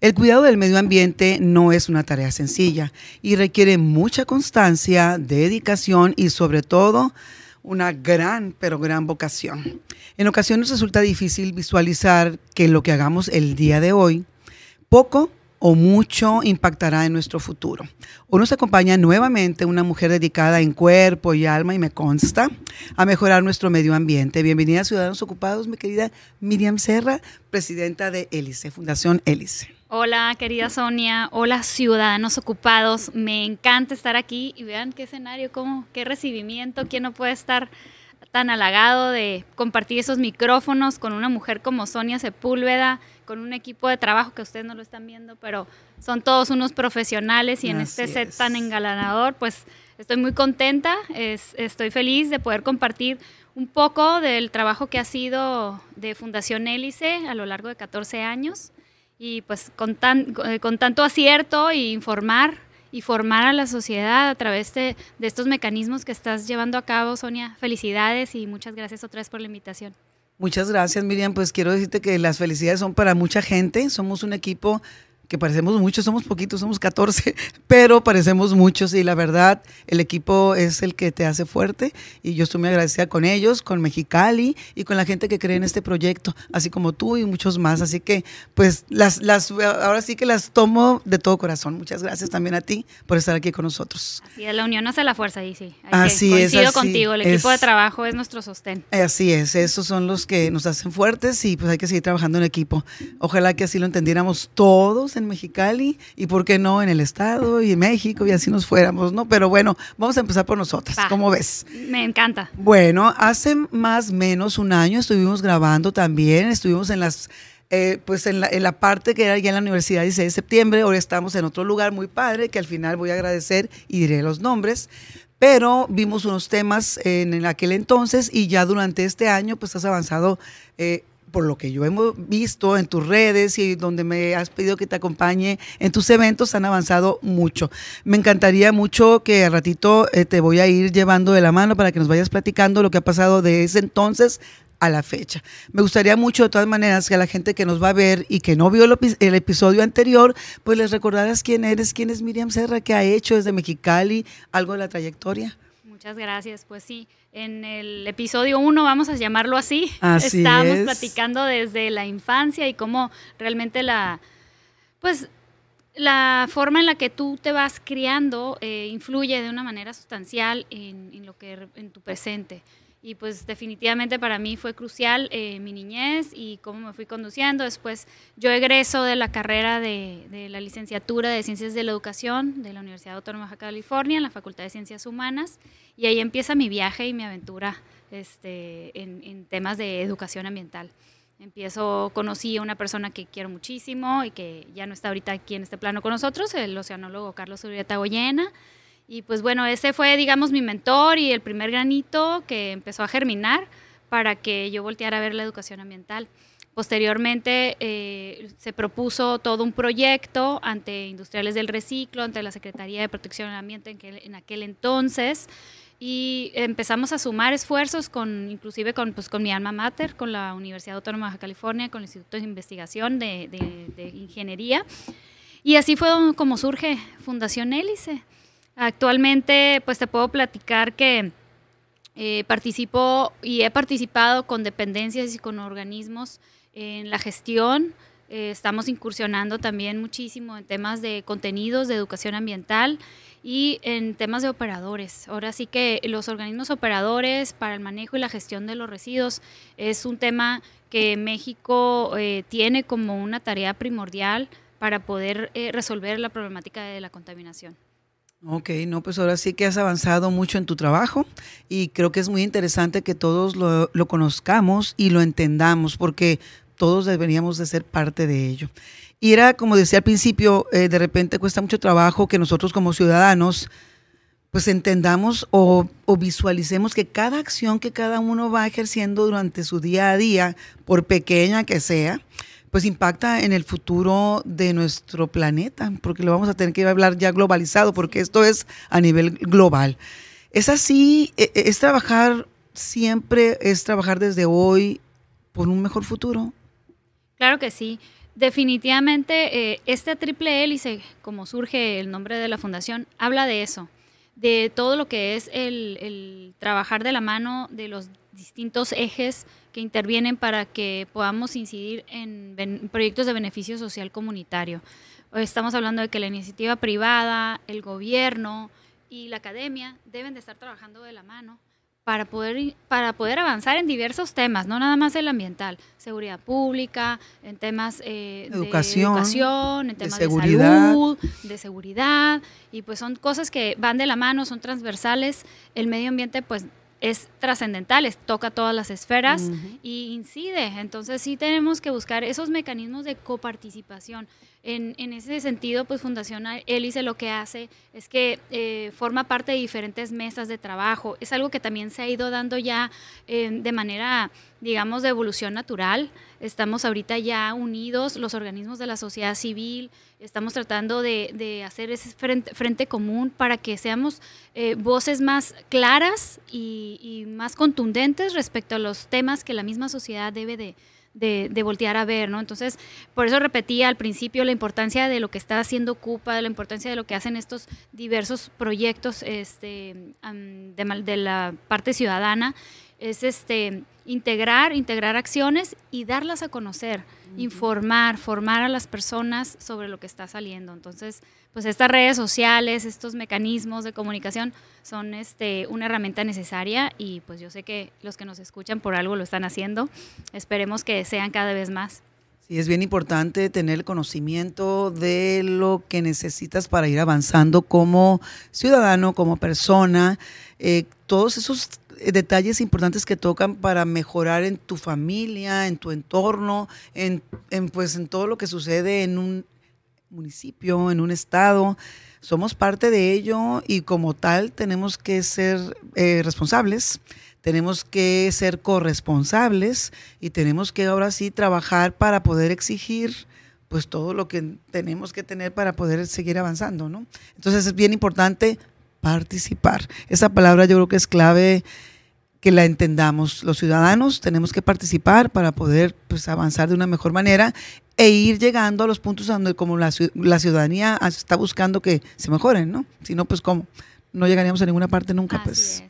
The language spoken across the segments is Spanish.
El cuidado del medio ambiente no es una tarea sencilla y requiere mucha constancia, dedicación y sobre todo una gran, pero gran vocación. En ocasiones resulta difícil visualizar que lo que hagamos el día de hoy poco o mucho impactará en nuestro futuro. Hoy nos acompaña nuevamente una mujer dedicada en cuerpo y alma, y me consta, a mejorar nuestro medio ambiente. Bienvenida a Ciudadanos Ocupados, mi querida Miriam Serra, presidenta de Hélice, Fundación Hélice. Hola, querida Sonia. Hola, ciudadanos ocupados. Me encanta estar aquí y vean qué escenario, cómo, qué recibimiento. ¿Quién no puede estar tan halagado de compartir esos micrófonos con una mujer como Sonia Sepúlveda, con un equipo de trabajo que ustedes no lo están viendo, pero son todos unos profesionales y en este set tan engalanador, pues estoy muy contenta, estoy feliz de poder compartir un poco del trabajo que ha sido de Fundación Hélice a lo largo de 14 años y pues con, tan, eh, con tanto acierto e informar y formar a la sociedad a través de, de, estos mecanismos que estás llevando a cabo, Sonia. Felicidades y muchas gracias otra vez por la invitación. Muchas gracias, Miriam. Pues quiero decirte que las felicidades son para mucha gente. Somos un equipo que parecemos muchos, somos poquitos, somos 14, pero parecemos muchos y la verdad, el equipo es el que te hace fuerte y yo estoy muy agradecida con ellos, con Mexicali y con la gente que cree en este proyecto, así como tú y muchos más. Así que, pues, las, las, ahora sí que las tomo de todo corazón. Muchas gracias también a ti por estar aquí con nosotros. Así es, la unión hace la fuerza, y sí. así es. Coincido contigo, el equipo de trabajo es nuestro sostén. Así es, esos son los que nos hacen fuertes y pues hay que seguir trabajando en equipo. Ojalá que así lo entendiéramos todos en Mexicali y por qué no en el estado y en México y así nos fuéramos, ¿no? Pero bueno, vamos a empezar por nosotras. ¿Cómo ves? Me encanta. Bueno, hace más o menos un año estuvimos grabando también, estuvimos en las eh, pues en la, en la, parte que era ya en la Universidad 16 de septiembre, ahora estamos en otro lugar muy padre, que al final voy a agradecer y diré los nombres, pero vimos unos temas en, en aquel entonces y ya durante este año pues has avanzado eh, por lo que yo hemos visto en tus redes y donde me has pedido que te acompañe en tus eventos, han avanzado mucho. Me encantaría mucho que a ratito eh, te voy a ir llevando de la mano para que nos vayas platicando lo que ha pasado de ese entonces a la fecha. Me gustaría mucho, de todas maneras, que a la gente que nos va a ver y que no vio el, el, episodio anterior, pues les recordaras quién eres, quién es Miriam Serra, qué ha hecho desde Mexicali, algo de la trayectoria. Muchas gracias. Pues sí, en el episodio 1, vamos a llamarlo así, así estábamos es. platicando desde la infancia y cómo realmente la, pues, la forma en la que tú te vas criando eh, influye de una manera sustancial en, en, lo que en tu presente. Y pues definitivamente para mí fue crucial eh, mi niñez y cómo me fui conduciendo. Después yo egreso de la carrera de, la licenciatura de Ciencias de la Educación de la Universidad Autónoma de California, en la Facultad de Ciencias Humanas. Y ahí empieza mi viaje y mi aventura este, en, en temas de educación ambiental. Empiezo, conocí a una persona que quiero muchísimo y que ya no está ahorita aquí en este plano con nosotros, el oceanólogo Carlos Urieta Goyena. Y pues bueno, ese fue, digamos, mi mentor y el primer granito que empezó a germinar para que yo volteara a ver la educación ambiental. Posteriormente eh, se propuso todo un proyecto ante Industriales del Reciclo, ante la Secretaría de Protección del Ambiente en, que, en aquel entonces, y empezamos a sumar esfuerzos con inclusive con, pues, con mi alma mater, con la Universidad Autónoma de California, con el Instituto de Investigación de, de, de Ingeniería. Y así fue como surge Fundación Hélice. Actualmente, pues te puedo platicar que eh, participo y he participado con dependencias y con organismos en la gestión Eh, estamos incursionando también muchísimo en temas de contenidos, de educación ambiental y en temas de operadores. Ahora sí que los organismos operadores para el manejo y la gestión de los residuos es un tema que México eh, tiene como una tarea primordial para poder eh, resolver la problemática de la contaminación. Ok, no, pues ahora sí que has avanzado mucho en tu trabajo y creo que es muy interesante que todos lo, conozcamos y lo entendamos porque todos deberíamos de ser parte de ello. Y era, como decía al principio, eh, de repente cuesta mucho trabajo que nosotros como ciudadanos pues entendamos o, visualicemos que cada acción que cada uno va ejerciendo durante su día a día, por pequeña que sea, pues impacta en el futuro de nuestro planeta, porque lo vamos a tener que hablar ya globalizado, porque esto es a nivel global. Es así, e, e, es trabajar siempre, es trabajar desde hoy por un mejor futuro. Claro que sí. Definitivamente, eh, esta triple hélice, como surge el nombre de la fundación, habla de eso, de todo lo que es el, trabajar de la mano de los distintos ejes que intervienen para que podamos incidir en proyectos de beneficio social comunitario. Estamos hablando de que la iniciativa privada, el gobierno y la academia deben de estar trabajando de la mano para poder, para poder avanzar en diversos temas, no nada más el ambiental, seguridad pública, en temas eh, educación, de educación, en temas de, salud, de seguridad, y pues son cosas que van de la mano, son transversales. El medio ambiente pues es trascendental, toca todas las esferas y incide. Entonces sí tenemos que buscar esos mecanismos de coparticipación. En, en ese sentido, pues Fundación Hélice lo que hace es que eh, forma parte de diferentes mesas de trabajo. Es algo que también se ha ido dando ya eh, de manera, digamos, de evolución natural. Estamos ahorita ya unidos, los organismos de la sociedad civil, estamos tratando de, hacer ese frente, común para que seamos eh, voces más claras y, y más contundentes respecto a los temas que la misma sociedad debe de voltear a ver, ¿no? Entonces, por eso repetía al principio la importancia de lo que está haciendo CUPA, la importancia de lo que hacen estos diversos proyectos este, de, de la parte ciudadana, es este, integrar, integrar acciones y darlas a conocer, informar, formar a las personas sobre lo que está saliendo. Entonces, pues estas redes sociales, estos mecanismos de comunicación son este, una herramienta necesaria y pues yo sé que los que nos escuchan por algo lo están haciendo. Esperemos que sean cada vez más. Sí, es bien importante tener el conocimiento de lo que necesitas para ir avanzando como ciudadano, como persona, eh, todos esos detalles importantes que tocan para mejorar en tu familia, en tu entorno, en, pues en todo lo que sucede en un municipio, en un estado. Somos parte de ello y como tal tenemos que ser eh, responsables, tenemos que ser corresponsables y tenemos que ahora sí trabajar para poder exigir pues todo lo que tenemos que tener para poder seguir avanzando, ¿no? Entonces es bien importante participar. Esa palabra yo creo que es clave que la entendamos. Los ciudadanos tenemos que participar para poder pues, avanzar de una mejor manera e ir llegando a los puntos donde como la, ciudadanía está buscando que se mejoren, ¿no? Si no, pues cómo, no llegaríamos a ninguna parte nunca. pues.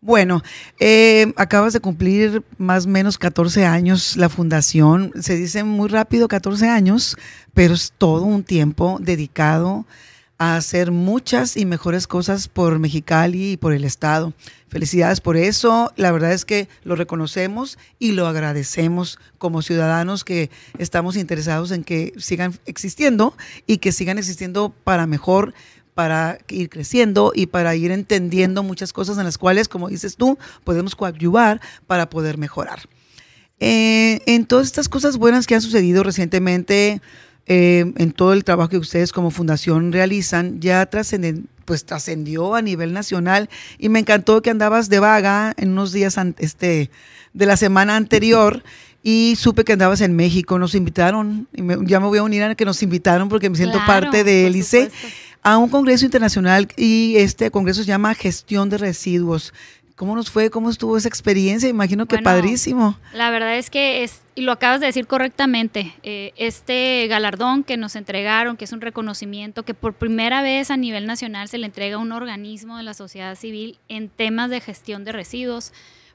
Bueno, eh, acabas de cumplir más o menos 14 años la fundación. Se dice muy rápido 14 años, pero es todo un tiempo dedicado a hacer muchas y mejores cosas por Mexicali y por el Estado. Felicidades por eso. La verdad es que lo reconocemos y lo agradecemos como ciudadanos que estamos interesados en que sigan existiendo y que sigan existiendo para mejor para ir creciendo y para ir entendiendo muchas cosas en las cuales, como dices tú, podemos coadyuvar para poder mejorar. Eh, en todas estas cosas buenas que han sucedido recientemente, eh, en todo el trabajo que ustedes como fundación realizan, ya trascenden, pues trascendió a nivel nacional. Y me encantó que andabas de vaga en unos días este, de la semana anterior y supe que andabas en México, nos invitaron, y ya me voy a unir a que nos invitaron porque me siento parte de Hélice a un congreso internacional y este congreso se llama Gestión de Residuos. ¿Cómo nos fue? ¿Cómo estuvo esa experiencia? Imagino que padrísimo. La verdad es que es, y lo acabas de decir correctamente, eh, este galardón que nos entregaron, que es un reconocimiento que por primera vez a nivel nacional se le entrega a un organismo de la sociedad civil en temas de gestión de residuos,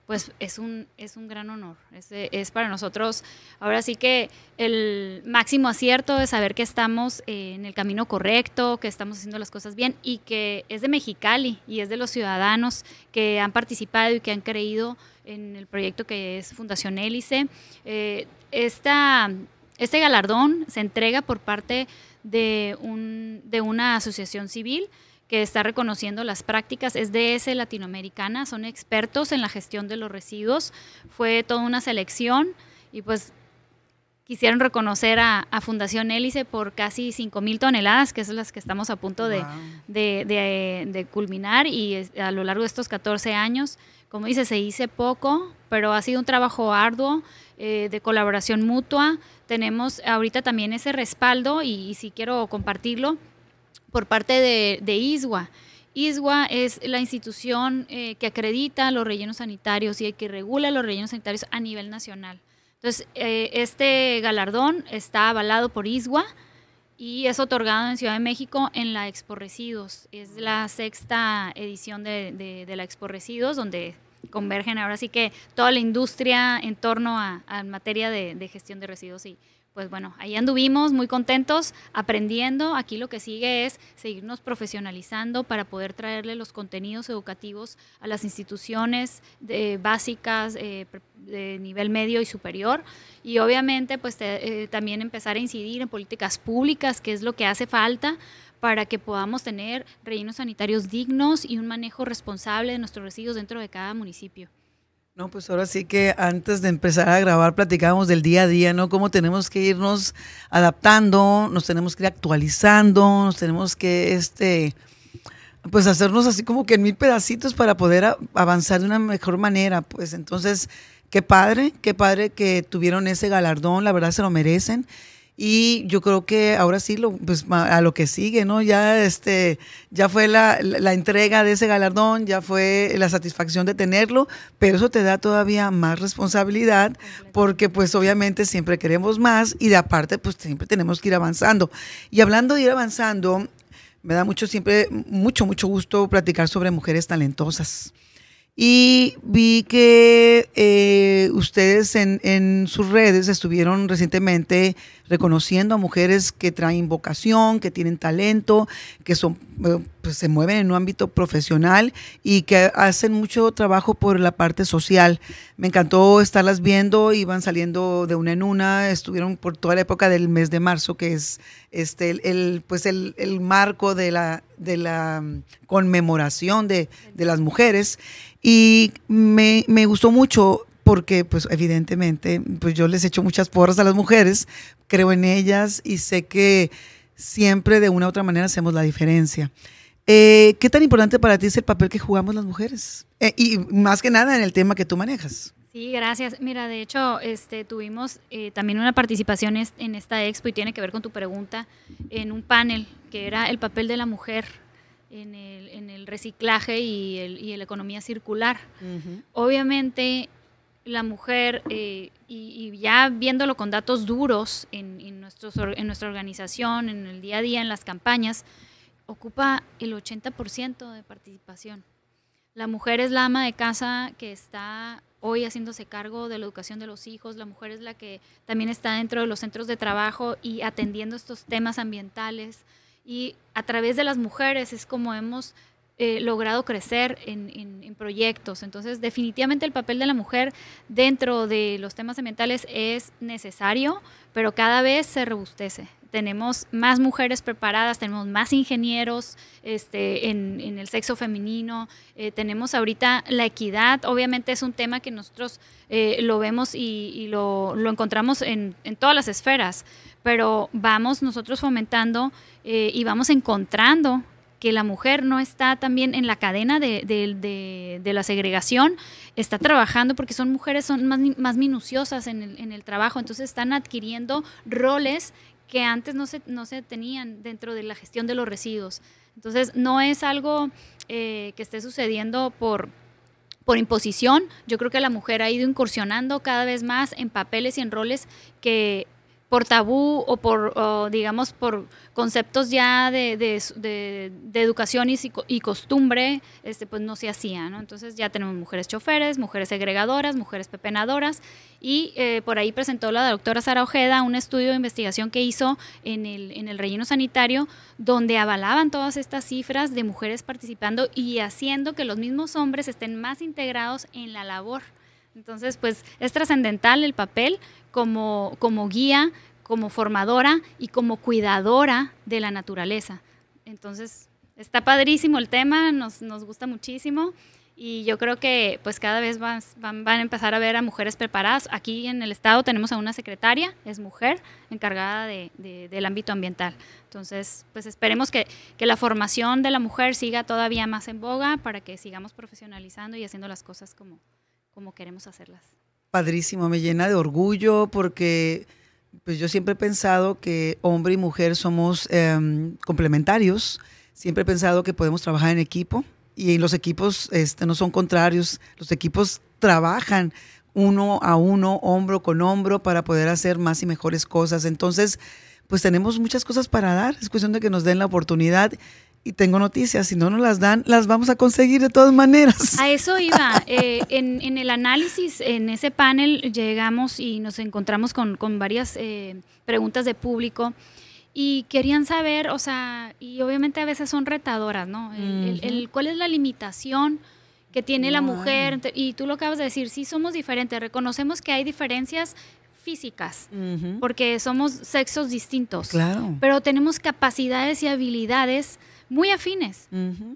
pues es un, es un gran honor. Es, es, para nosotros, ahora sí que el máximo acierto de saber que estamos eh, en el camino correcto, que estamos haciendo las cosas bien y que es de Mexicali y es de los ciudadanos que han participado y que han creído en el proyecto que es Fundación Hélice. Eh, esta, este galardón se entrega por parte de, un, de una asociación civil que está reconociendo las prácticas, es DS Latinoamericana, son expertos en la gestión de los residuos, fue toda una selección y pues quisieron reconocer a, Fundación Hélice por casi 5 mil toneladas, que es las que estamos a punto de, de, culminar y a lo largo de estos 14 años, como dice, se hizo poco, pero ha sido un trabajo arduo eh, de colaboración mutua. Tenemos ahorita también ese respaldo y, y sí quiero compartirlo por parte de, ISWA. ISWA es la institución eh, que acredita los rellenos sanitarios y que regula los rellenos sanitarios a nivel nacional. Entonces, eh, este galardón está avalado por ISWA y es otorgado en Ciudad de México en la Expo Residuos. Es la sexta edición de, la Expo Residuos, donde convergen ahora sí que toda la industria en torno a, materia de, de, gestión de residuos y pues bueno, ahí anduvimos muy contentos, aprendiendo. Aquí lo que sigue es seguirnos profesionalizando para poder traerle los contenidos educativos a las instituciones básicas eh, de nivel medio y superior. Y obviamente, pues eh, también empezar a incidir en políticas públicas, que es lo que hace falta para que podamos tener rellenos sanitarios dignos y un manejo responsable de nuestros residuos dentro de cada municipio. No, pues ahora sí que antes de empezar a grabar platicábamos del día a día, ¿no? Cómo tenemos que irnos adaptando, nos tenemos que ir actualizando, nos tenemos que, este, pues hacernos así como que en mil pedacitos para poder avanzar de una mejor manera, pues entonces, qué padre, qué padre que tuvieron ese galardón, la verdad se lo merecen. Y yo creo que ahora sí, lo, pues a lo que sigue, ¿no? Ya, este, ya fue la, la, entrega de ese galardón, ya fue la satisfacción de tenerlo, pero eso te da todavía más responsabilidad porque pues obviamente siempre queremos más y de aparte pues siempre tenemos que ir avanzando. Y hablando de ir avanzando, me da mucho siempre, mucho, mucho gusto platicar sobre mujeres talentosas. Y vi que eh, ustedes en, en, sus redes estuvieron recientemente reconociendo a mujeres que traen vocación, que tienen talento, que son, eh, pues, se mueven en un ámbito profesional y que hacen mucho trabajo por la parte social. Me encantó estarlas viendo, iban saliendo de una en una, estuvieron por toda la época del mes de marzo, que es este, el, pues el, marco de la, de la conmemoración de, de las mujeres. Y me, me gustó mucho porque pues evidentemente pues yo les echo muchas porras a las mujeres, creo en ellas y sé que siempre de una u otra manera hacemos la diferencia. Eh, ¿Qué tan importante para ti es el papel que jugamos las mujeres? Eh, y más que nada en el tema que tú manejas. Sí, gracias. Mira, de hecho, este, tuvimos eh, también una participación en esta expo y tiene que ver con tu pregunta en un panel que era el papel de la mujer en el, en el reciclaje y, el, y la economía circular. Obviamente, la mujer, eh, y, ya viéndolo con datos duros en, en, en nuestra organización, en el día a día, en las campañas, ocupa el 80% de participación. La mujer es la ama de casa que está hoy haciéndose cargo de la educación de los hijos, la mujer es la que también está dentro de los centros de trabajo y atendiendo estos temas ambientales y a través de las mujeres es como hemos eh, logrado crecer en, proyectos. Entonces, definitivamente el papel de la mujer dentro de los temas ambientales es necesario, pero cada vez se robustece. Tenemos más mujeres preparadas, tenemos más ingenieros este, en, el sexo femenino, eh, tenemos ahorita la equidad, obviamente es un tema que nosotros eh, lo vemos y, lo, lo, encontramos en, en todas las esferas, pero vamos nosotros fomentando y vamos encontrando que la mujer no está también en la cadena de, la segregación, está trabajando porque son mujeres son más, minuciosas en el, trabajo, entonces están adquiriendo roles que antes no se, no se tenían dentro de la gestión de los residuos. Entonces no es algo eh, que esté sucediendo por, por imposición, yo creo que la mujer ha ido incursionando cada vez más en papeles y en roles que por tabú o por, digamos, por conceptos ya de, de, de, educación y, y, costumbre, este, pues no se hacía, ¿no? Entonces ya tenemos mujeres choferes, mujeres segregadoras, mujeres pepenadoras, y eh, por ahí presentó la doctora Sara Ojeda un estudio de investigación que hizo en el, en el relleno sanitario, donde avalaban todas estas cifras de mujeres participando y haciendo que los mismos hombres estén más integrados en la labor. Entonces, pues es trascendental el papel como, como guía, como formadora y como cuidadora de la naturaleza. Entonces, está padrísimo el tema, nos, nos gusta muchísimo y yo creo que pues cada vez van, van, a empezar a ver a mujeres preparadas. Aquí en el estado tenemos a una secretaria, es mujer, encargada de, del ámbito ambiental. Entonces, pues esperemos que, que, la formación de la mujer siga todavía más en boga para que sigamos profesionalizando y haciendo las cosas como, como queremos hacerlas. Padrísimo, me llena de orgullo porque pues yo siempre he pensado que hombre y mujer somos em, complementarios. Siempre he pensado que podemos trabajar en equipo y los equipos este, no son contrarios. Los equipos trabajan uno a uno, hombro con hombro, para poder hacer más y mejores cosas. Entonces, pues tenemos muchas cosas para dar. Es cuestión de que nos den la oportunidad y tengo noticias, si no nos las dan, las vamos a conseguir de todas maneras. A eso iba. Eh, en, el análisis, en ese panel, llegamos y nos encontramos con, varias eh, preguntas de público y querían saber, o sea, y obviamente a veces son retadoras, ¿no? El, ¿Cuál es la limitación? que tiene la mujer, y tú lo acabas de decir, sí somos diferentes, reconocemos que hay diferencias físicas, porque somos sexos distintos, claro. pero tenemos capacidades y habilidades muy afines.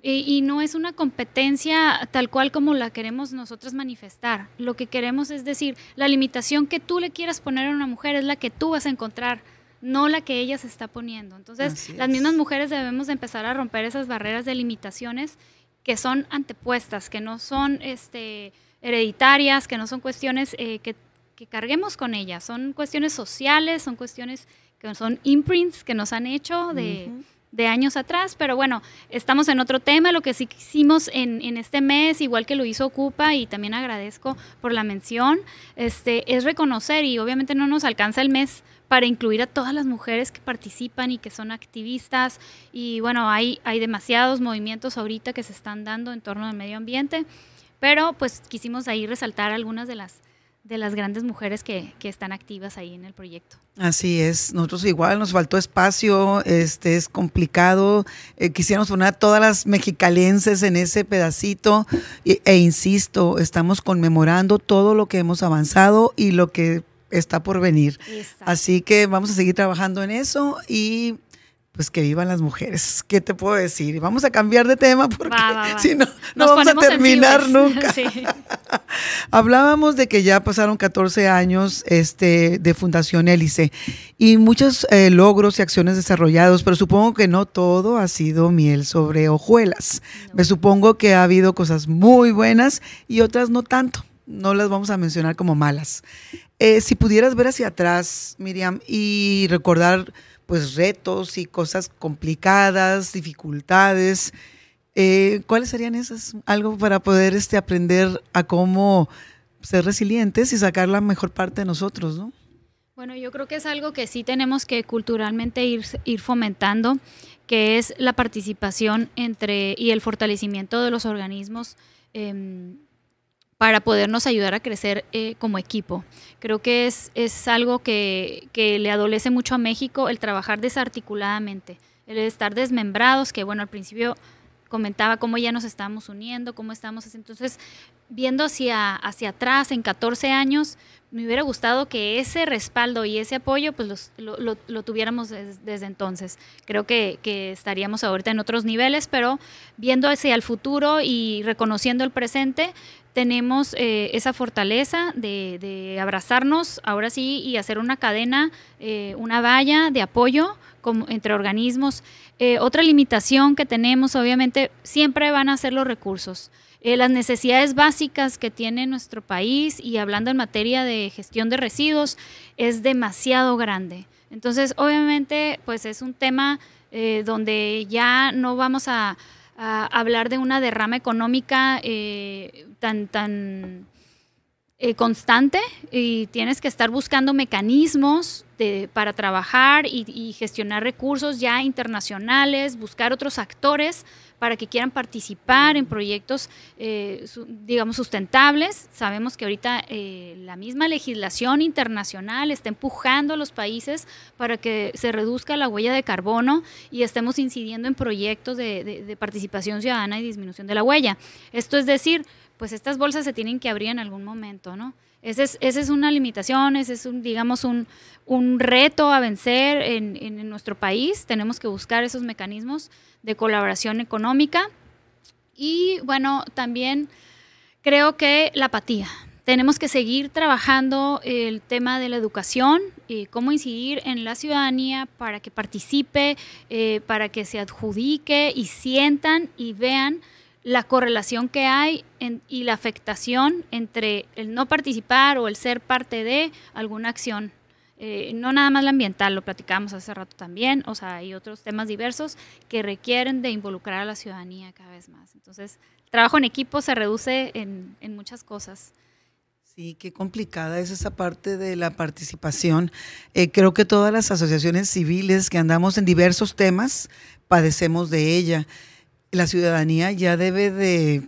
y, no es una competencia tal cual como la queremos nosotros manifestar. Lo que queremos es decir, la limitación que tú le quieras poner a una mujer es la que tú vas a encontrar, no la que ella se está poniendo. Entonces, las mismas mujeres debemos empezar a romper esas barreras de limitaciones que son antepuestas, que no son este, hereditarias, que no son cuestiones eh, que, carguemos con ellas, son cuestiones sociales, son cuestiones que son imprints que nos han hecho de de años atrás, pero bueno, estamos en otro tema, lo que sí hicimos en, en, este mes, igual que lo hizo Ocupa, y también agradezco por la mención, este, es reconocer, y obviamente no nos alcanza el mes para incluir a todas las mujeres que participan y que son activistas, y bueno, hay, hay demasiados movimientos ahorita que se están dando en torno al medio ambiente, pero pues quisimos ahí resaltar algunas de las de las grandes mujeres que, que, están activas ahí en el proyecto. Así es, nosotros igual nos faltó espacio, este es complicado, eh, quisiéramos poner a todas las mexicalenses en ese pedacito e, e, insisto, estamos conmemorando todo lo que hemos avanzado y lo que está por venir. Así que vamos a seguir trabajando en eso y pues que vivan las mujeres. ¿Qué te puedo decir? Vamos a cambiar de tema porque si no, no vamos a terminar nunca. Hablábamos de que ya pasaron 14 años este, de Fundación Hélice y muchos eh, logros y acciones desarrollados, pero supongo que no todo ha sido miel sobre hojuelas. Me supongo que ha habido cosas muy buenas y otras no tanto. No las vamos a mencionar como malas. Eh, si pudieras ver hacia atrás, Miriam, y recordar pues retos y cosas complicadas, dificultades. Eh, ¿Cuáles serían esas? Algo para poder este, aprender a cómo ser resilientes y sacar la mejor parte de nosotros, ¿no? Bueno, yo creo que es algo que sí tenemos que culturalmente ir, ir fomentando, que es la participación entre y el fortalecimiento de los organismos em, para podernos ayudar a crecer eh, como equipo. Creo que es, es algo que, que, le adolece mucho a México el trabajar desarticuladamente, el estar desmembrados, que bueno, al principio comentaba cómo ya nos estamos uniendo, cómo estamos entonces viendo hacia, hacia atrás en 14 años, me hubiera gustado que ese respaldo y ese apoyo pues lo, lo, tuviéramos desde entonces. Creo que, que, estaríamos ahorita en otros niveles, pero viendo hacia el futuro y reconociendo el presente, tenemos eh, esa fortaleza de, abrazarnos ahora sí y hacer una cadena, eh, una valla de apoyo como, entre organismos. Eh, otra limitación que tenemos, obviamente, siempre van a ser los recursos. las necesidades básicas que tiene nuestro país y hablando en materia de gestión de residuos es demasiado grande. Entonces, obviamente, pues es un tema donde ya no vamos a hablar de una derrama económica tan, tan eh, constante y tienes que estar buscando mecanismos para trabajar y, gestionar recursos ya internacionales, buscar otros actores para que quieran participar en proyectos, eh, digamos, sustentables. Sabemos que ahorita eh, la misma legislación internacional está empujando a los países para que se reduzca la huella de carbono y estemos incidiendo en proyectos de, de participación ciudadana y disminución de la huella. Esto es decir, pues estas bolsas se tienen que abrir en algún momento, ¿no? Esa es, una limitación, ese es, un, digamos, un, reto a vencer en, nuestro país. Tenemos que buscar esos mecanismos de colaboración económica. Y bueno, también creo que la apatía. Tenemos que seguir trabajando el tema de la educación y cómo incidir en la ciudadanía para que participe, eh, para que se adjudique y sientan y vean la correlación que hay y la afectación entre el no participar o el ser parte de alguna acción. Eh, no nada más la ambiental, lo platicamos hace rato también, o sea, hay otros temas diversos que requieren de involucrar a la ciudadanía cada vez más. Entonces, el trabajo en equipo se reduce en, muchas cosas. Sí, qué complicada es esa parte de la participación. Eh, creo que todas las asociaciones civiles que andamos en diversos temas padecemos de ella la ciudadanía ya debe de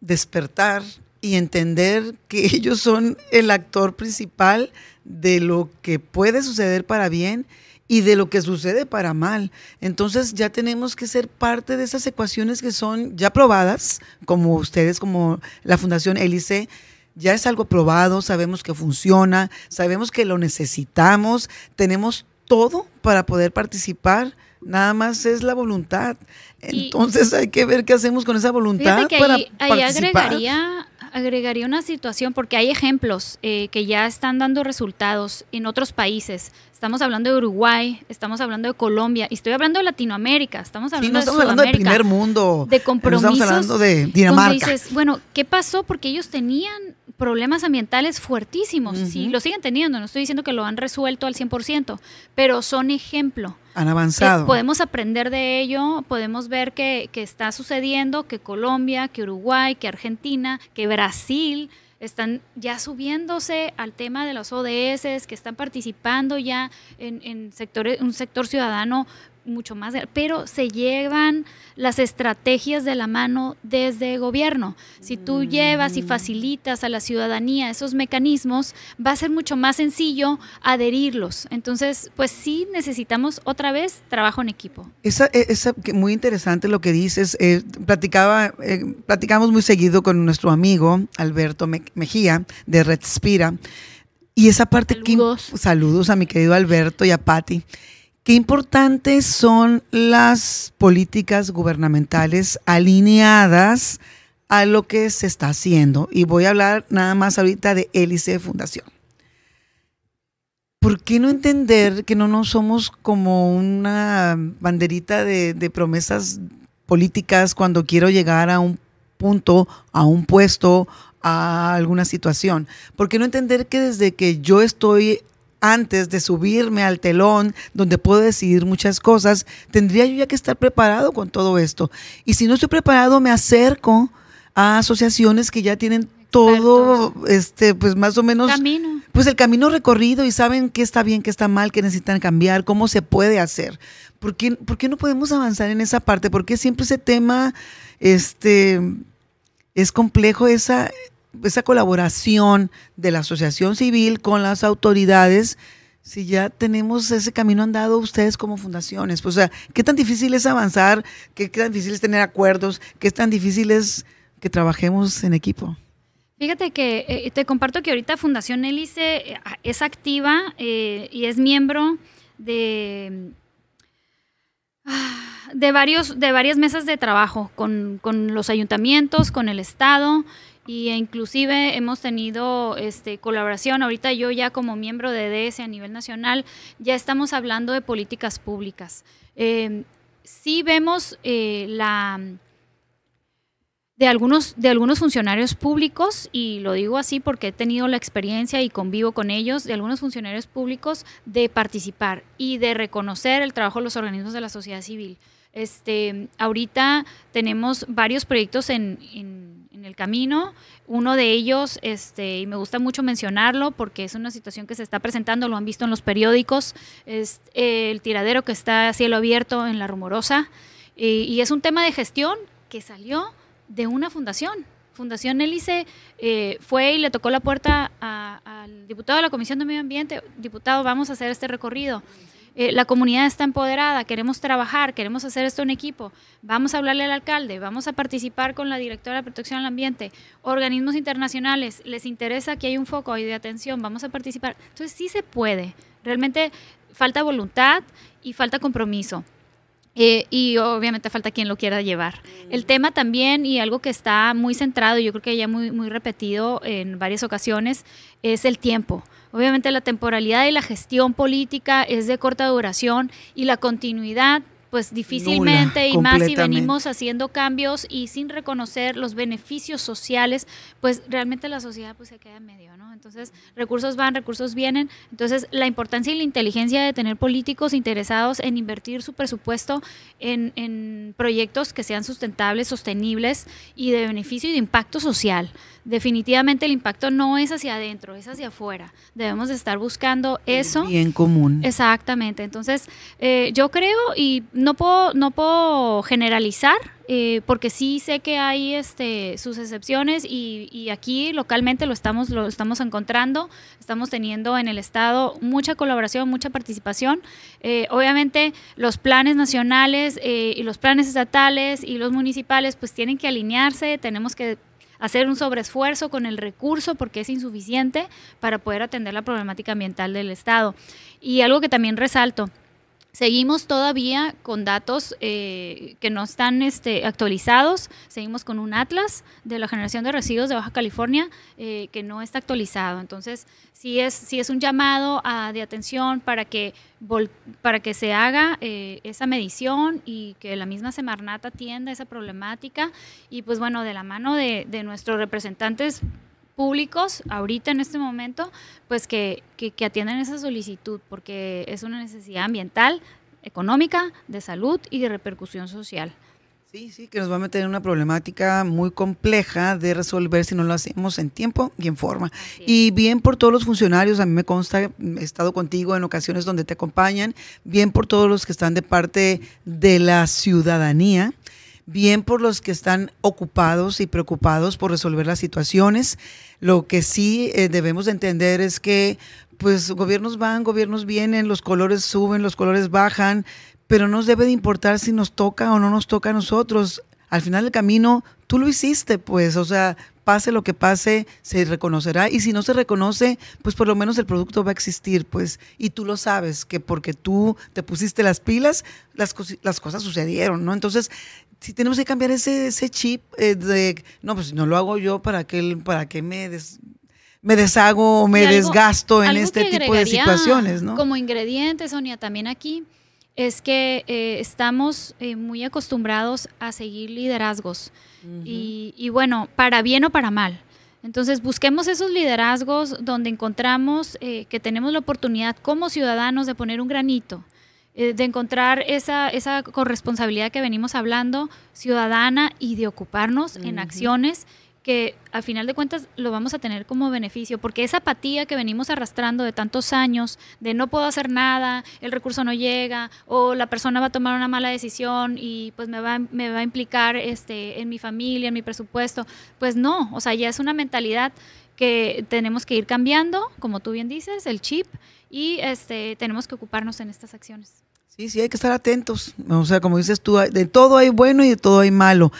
despertar y entender que ellos son el actor principal de lo que puede suceder para bien y de lo que sucede para mal. Entonces ya tenemos que ser parte de esas ecuaciones que son ya probadas, como ustedes, como la Fundación Hélice, ya es algo probado, sabemos que funciona, sabemos que lo necesitamos, tenemos todo para poder participar nada más es la voluntad. Entonces hay que ver qué hacemos con esa voluntad para ahí, agregaría, agregaría una situación, porque hay ejemplos eh, que ya están dando resultados en otros países. Estamos hablando de Uruguay, estamos hablando de Colombia, y estoy hablando de Latinoamérica, estamos hablando no estamos hablando del primer mundo, de compromisos. Estamos hablando de Dinamarca. bueno, ¿qué pasó? Porque ellos tenían problemas ambientales fuertísimos, sí, lo siguen teniendo, no estoy diciendo que lo han resuelto al 100%, pero son ejemplo. Han avanzado. podemos aprender de ello, podemos ver que, que está sucediendo, que Colombia, que Uruguay, que Argentina, que Brasil están ya subiéndose al tema de los ODS, que están participando ya en, en sectores, un sector ciudadano mucho más, pero se llevan las estrategias de la mano desde gobierno. Si tú llevas y facilitas a la ciudadanía esos mecanismos, va a ser mucho más sencillo adherirlos. Entonces, pues sí necesitamos otra vez trabajo en equipo. Esa, e, esa muy interesante lo que dices. Eh, platicaba, eh, platicamos muy seguido con nuestro amigo Alberto Mejía de Redspira. Y esa parte saludos. que saludos a mi querido Alberto y a Patti Qué importantes son las políticas gubernamentales alineadas a lo que se está haciendo. Y voy a hablar nada más ahorita de Hélice Fundación. ¿Por qué no entender que no nos somos como una banderita de, de promesas políticas cuando quiero llegar a un punto, a un puesto, a alguna situación? ¿Por qué no entender que desde que yo estoy antes de subirme al telón donde puedo decidir muchas cosas, tendría yo ya que estar preparado con todo esto. Y si no estoy preparado, me acerco a asociaciones que ya tienen todo, este, pues más o menos, camino. pues el camino recorrido y saben qué está bien, qué está mal, qué necesitan cambiar, cómo se puede hacer. ¿Por qué, ¿Por qué no podemos avanzar en esa parte? Porque siempre ese tema, este, es complejo esa esa colaboración de la asociación civil con las autoridades, si ya tenemos ese camino andado ustedes como fundaciones? Pues, o sea, ¿qué tan difícil es avanzar? ¿Qué, tan difícil es tener acuerdos? ¿Qué tan difícil es que trabajemos en equipo? Fíjate que eh, te comparto que ahorita Fundación Hélice eh, es activa eh, y es miembro de, ah, de, varios, de varias mesas de trabajo con, con los ayuntamientos, con el Estado y inclusive hemos tenido este, colaboración. Ahorita yo ya como miembro de DS a nivel nacional ya estamos hablando de políticas públicas. Eh, sí vemos eh, la de algunos, de algunos funcionarios públicos, y lo digo así porque he tenido la experiencia y convivo con ellos, de algunos funcionarios públicos, de participar y de reconocer el trabajo de los organismos de la sociedad civil. Este, ahorita tenemos varios proyectos en el camino. Uno de ellos, este, y me gusta mucho mencionarlo porque es una situación que se está presentando, lo han visto en los periódicos, es el tiradero que está a cielo abierto en La Rumorosa. y es un tema de gestión que salió de una fundación. Fundación Hélice eh, fue y le tocó la puerta al diputado de la Comisión de Medio Ambiente, diputado, vamos a hacer este recorrido. Eh, la comunidad está empoderada, queremos trabajar, queremos hacer esto en equipo, vamos a hablarle al alcalde, vamos a participar con la directora de protección al ambiente, organismos internacionales, les interesa que hay un foco de atención, vamos a participar. Entonces sí se puede, realmente falta voluntad y falta compromiso. Eh, y obviamente falta quien lo quiera llevar. El tema también, y algo que está muy centrado, yo creo que ya muy, muy repetido en varias ocasiones, es el tiempo. Obviamente la temporalidad y la gestión política es de corta duración y la continuidad pues difícilmente y más si venimos haciendo cambios y sin reconocer los beneficios sociales, pues realmente la sociedad pues se queda en medio, ¿no? Entonces, recursos van, recursos vienen. Entonces, la importancia y la inteligencia de tener políticos interesados en invertir su presupuesto en, en proyectos que sean sustentables, sostenibles y de beneficio y de impacto social definitivamente el impacto no es hacia adentro, es hacia afuera. Debemos de estar buscando eso. Bien común. Exactamente. Entonces, eh, yo creo, y no puedo, no puedo generalizar, eh, porque sí sé que hay este, sus excepciones y, aquí localmente lo estamos, lo estamos encontrando, estamos teniendo en el Estado mucha colaboración, mucha participación. Eh, obviamente los planes nacionales y los planes estatales y los municipales pues tienen que alinearse, tenemos que hacer un sobreesfuerzo con el recurso porque es insuficiente para poder atender la problemática ambiental del Estado. Y algo que también resalto, Seguimos todavía con datos eh, que no están este, actualizados. Seguimos con un atlas de la generación de residuos de Baja California eh, que no está actualizado. Entonces, sí es, sí es un llamado a, de atención para que, para que se haga eh, esa medición y que la misma Semarnat atienda esa problemática. Y pues bueno, de la mano de nuestros representantes públicos ahorita en este momento, pues que, que, atiendan esa solicitud, porque es una necesidad ambiental, económica, de salud y de repercusión social. Sí, sí, que nos va a meter en una problemática muy compleja de resolver si no lo hacemos en tiempo y en forma. Y bien por todos los funcionarios, a mí me consta, he estado contigo en ocasiones donde te acompañan, bien por todos los que están de parte de la ciudadanía, bien por los que están ocupados y preocupados por resolver las situaciones. Lo que sí eh, debemos entender es que pues gobiernos van, gobiernos vienen, los colores suben, los colores bajan, pero no nos debe de importar si nos toca o no nos toca a nosotros. Al final del camino, tú lo hiciste, pues, o sea, pase lo que pase, se reconocerá. Y si no se reconoce, pues por lo menos el producto va a existir, pues. Y tú lo sabes, que porque tú te pusiste las pilas, las, las cosas sucedieron, ¿no? Entonces, si tenemos que cambiar ese, ese chip eh, de, no, pues no lo hago yo para que, para que me, me deshago o me desgasto en este tipo de situaciones, ¿no? Como ingrediente, Sonia, también aquí es que eh, estamos eh, muy acostumbrados a seguir liderazgos y, bueno, para bien o para mal. Entonces busquemos esos liderazgos donde encontramos eh, que tenemos la oportunidad como ciudadanos de poner un granito, de encontrar esa, esa corresponsabilidad que venimos hablando ciudadana y de ocuparnos en acciones que al final de cuentas lo vamos a tener como beneficio, porque esa apatía que venimos arrastrando de tantos años, de no puedo hacer nada, el recurso no llega, o la persona va a tomar una mala decisión y pues me va, me va a implicar este, en mi familia, en mi presupuesto, pues no, o sea, ya es una mentalidad que tenemos que ir cambiando, como tú bien dices, el chip, y este, tenemos que ocuparnos en estas acciones. Sí, sí, hay que estar atentos. O sea, como dices tú, de todo hay bueno y de todo hay malo.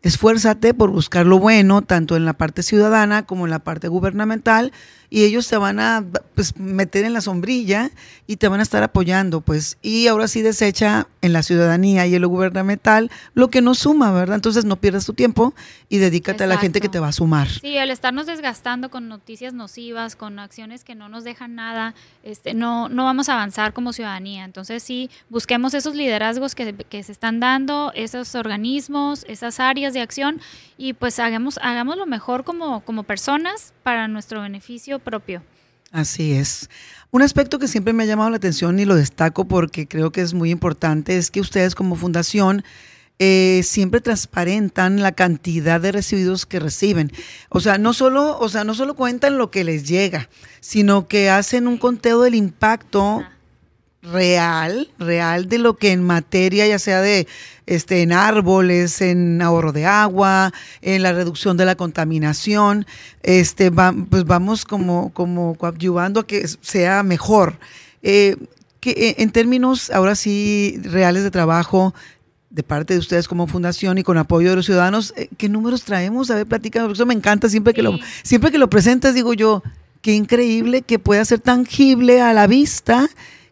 Esfuérzate por buscar lo bueno, tanto en la parte ciudadana como en la parte gubernamental, y ellos te van a pues, meter en la sombrilla y te van a estar apoyando, pues. Y ahora sí desecha en la ciudadanía y en lo gubernamental lo que no suma, ¿verdad? Entonces no pierdas tu tiempo y dedícate a la gente que te va a sumar. Sí, al estarnos desgastando con noticias nocivas, con acciones que no nos dejan nada, este, no, no vamos a avanzar como ciudadanía. Entonces sí, busquemos esos liderazgos que, que se están dando, esos organismos, esas áreas de acción y pues hagamos, hagamos lo mejor como, como personas para nuestro beneficio propio. Así es. Un aspecto que siempre me ha llamado la atención y lo destaco porque creo que es muy importante es que ustedes como fundación eh, siempre transparentan la cantidad de residuos que reciben. O sea, no solo, o sea, no solo cuentan lo que les llega, sino que hacen un conteo del impacto real, real de lo que en materia, ya sea de este, en árboles, en ahorro de agua, en la reducción de la contaminación, este, pues vamos como, como coadyuvando a que sea mejor. Eh, que eh, en términos ahora sí reales de trabajo, de parte de ustedes como fundación y con apoyo de los ciudadanos, eh, ¿qué números traemos? A ver, platícanos, eso me encanta siempre que lo siempre que lo presentas digo yo, qué increíble que pueda ser tangible a la vista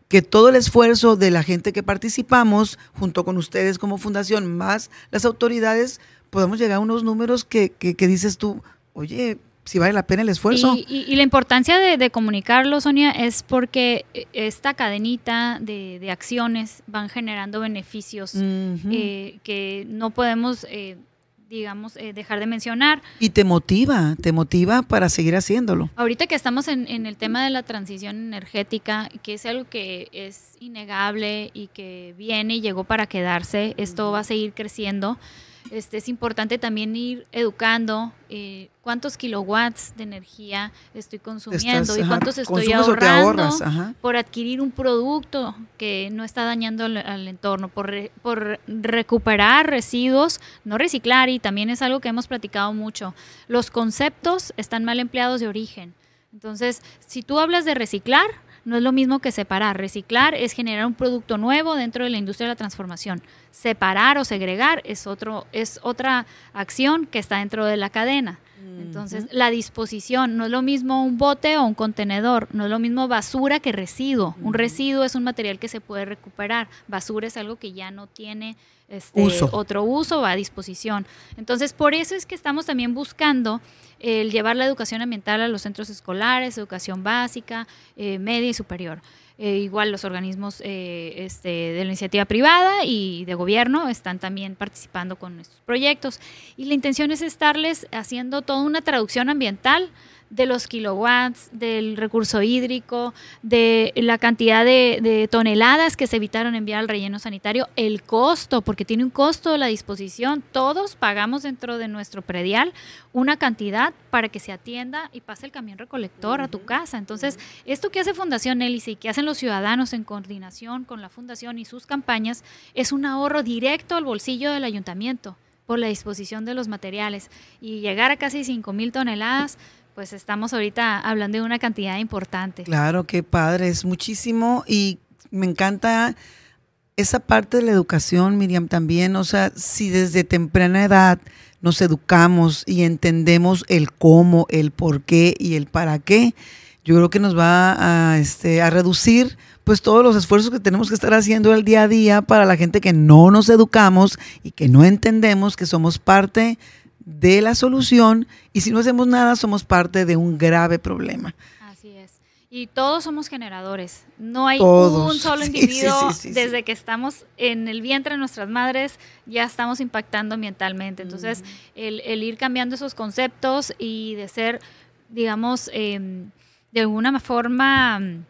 que todo el esfuerzo de la gente que participamos, junto con ustedes como fundación, más las autoridades, podamos llegar a unos números que, que, dices tú, oye, si vale la pena el esfuerzo. Y, la importancia de, comunicarlo, Sonia, es porque esta cadenita de, acciones van generando beneficios eh, que no podemos eh, digamos, eh, dejar de mencionar. Y te motiva, te motiva para seguir haciéndolo. Ahorita que estamos en, en, el tema de la transición energética, que es algo que es innegable y que viene y llegó para quedarse, esto va a seguir creciendo. Este, es importante también ir educando eh, cuántos kilowatts de energía estoy consumiendo y cuántos estoy ahorrando por adquirir un producto que no está dañando al, entorno, por, por recuperar residuos, no reciclar, y también es algo que hemos platicado mucho. Los conceptos están mal empleados de origen. Entonces, si tú hablas de reciclar, no es lo mismo que separar. Reciclar es generar un producto nuevo dentro de la industria de la transformación. Separar o segregar es, otro, es otra acción que está dentro de la cadena. Entonces, la disposición, no es lo mismo un bote o un contenedor, no es lo mismo basura que residuo. Un residuo es un material que se puede recuperar, basura es algo que ya no tiene este, otro uso, va a disposición. Entonces, por eso es que estamos también buscando el llevar la educación ambiental a los centros escolares, educación básica, eh, media y superior. Eh, igual los organismos eh, este, de la iniciativa privada y de gobierno están también participando con estos proyectos. Y la intención es estarles haciendo toda una traducción ambiental de los kilowatts, del recurso hídrico, de la cantidad de, toneladas que se evitaron enviar al relleno sanitario, el costo, porque tiene un costo de la disposición. Todos pagamos dentro de nuestro predial una cantidad para que se atienda y pase el camión recolector a tu casa. Entonces, esto que hace Fundación Hélice y que hacen los ciudadanos en coordinación con la Fundación y sus campañas es un ahorro directo al bolsillo del ayuntamiento por la disposición de los materiales y llegar a casi 5 mil toneladas pues estamos ahorita hablando de una cantidad importante. Claro, qué padre, es muchísimo y me encanta esa parte de la educación, Miriam, también, o sea, si desde temprana edad nos educamos y entendemos el cómo, el por qué y el para qué, yo creo que nos va a, este, a reducir pues todos los esfuerzos que tenemos que estar haciendo el día a día para la gente que no nos educamos y que no entendemos que somos parte de la solución y si no hacemos nada somos parte de un grave problema. Así es. Y todos somos generadores. No hay un solo individuo desde que estamos en el vientre de nuestras madres ya estamos impactando ambientalmente. Entonces, el, ir cambiando esos conceptos y de ser, digamos, em, de alguna forma mm,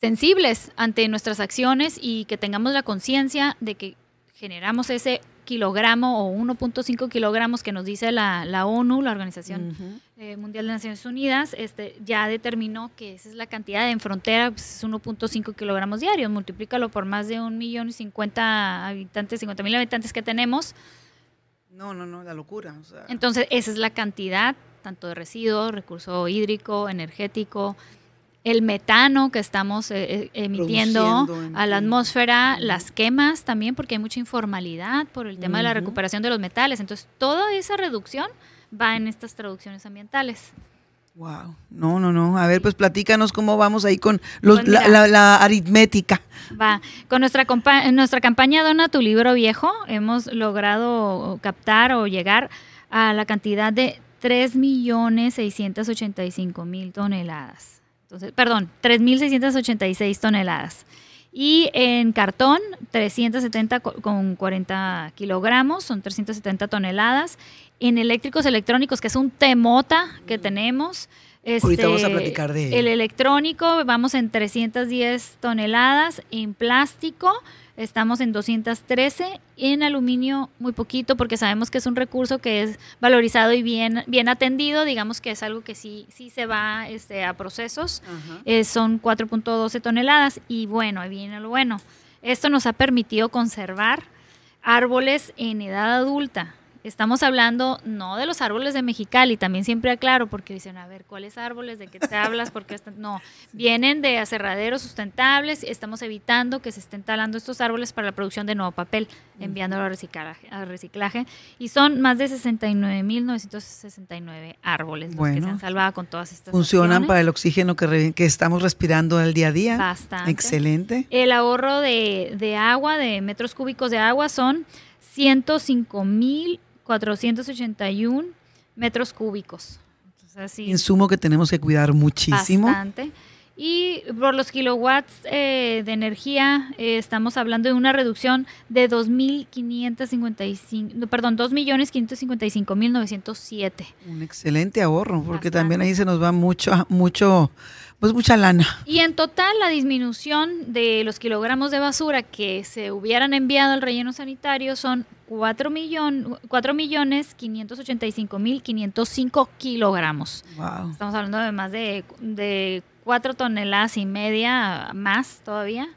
sensibles ante nuestras acciones y que tengamos la conciencia de que generamos ese kilogramo o 1.5 kilogramos que nos dice la, ONU, la Organización eh, Mundial de Naciones Unidas, este, ya determinó que esa es la cantidad en frontera, pues es 1.5 kilogramos diarios, multiplícalo por más de un millón y 50 habitantes, 50 mil habitantes que tenemos. No, no, no, la locura. Entonces, esa es la cantidad, tanto de residuos, recurso hídrico, energético, el metano que estamos eh, eh, emitiendo a la atmósfera, las quemas también, porque hay mucha informalidad por el tema de la recuperación de los metales. Entonces, toda esa reducción va en estas traducciones ambientales. Wow, no, no, no. A ver, pues platícanos cómo vamos ahí con los, pues la, aritmética. Va, con nuestra, nuestra campaña Dona tu libro viejo, hemos logrado captar o llegar a la cantidad de 3.685.000 toneladas. Entonces, perdón, 3.686 toneladas. Y en cartón, 370 con 40 kilogramos, son 370 toneladas. En eléctricos electrónicos, que es un temota que tenemos. Ahorita vamos a este, platicar de El electrónico, vamos en 310 toneladas. En plástico, estamos en 213, en aluminio muy poquito porque sabemos que es un recurso que es valorizado y bien, bien atendido, digamos que es algo que sí, sí se va este, a procesos, eh, son 4.12 toneladas y bueno, ahí viene lo bueno, esto nos ha permitido conservar árboles en edad adulta, Estamos hablando no de los árboles de Mexicali, también siempre aclaro, porque dicen, a ver, ¿cuáles árboles? ¿De qué te hablas? Porque no, vienen de aserraderos sustentables, estamos evitando que se estén talando estos árboles para la producción de nuevo papel, enviándolo a reciclaje, reciclaje. Y son más de 69.969 árboles los que se han salvado con todas estas Funcionan para el oxígeno que, que estamos respirando al día a día. Bastante. Excelente. El ahorro de, de agua, de metros cúbicos de agua, son 105 mil 481 metros cúbicos. Insumo que tenemos que cuidar muchísimo. Bastante. Y por los kilowatts eh, de energía eh, estamos hablando de una reducción de 2.555, perdón, 2.555.907. Un excelente ahorro, porque también ahí se nos va mucho, mucho, pues mucha lana. Y en total la disminución de los kilogramos de basura que se hubieran enviado al relleno sanitario son 4, millón, 4 millones 585 mil 505 kilogramos. Estamos hablando de más de, de 4 toneladas y media más todavía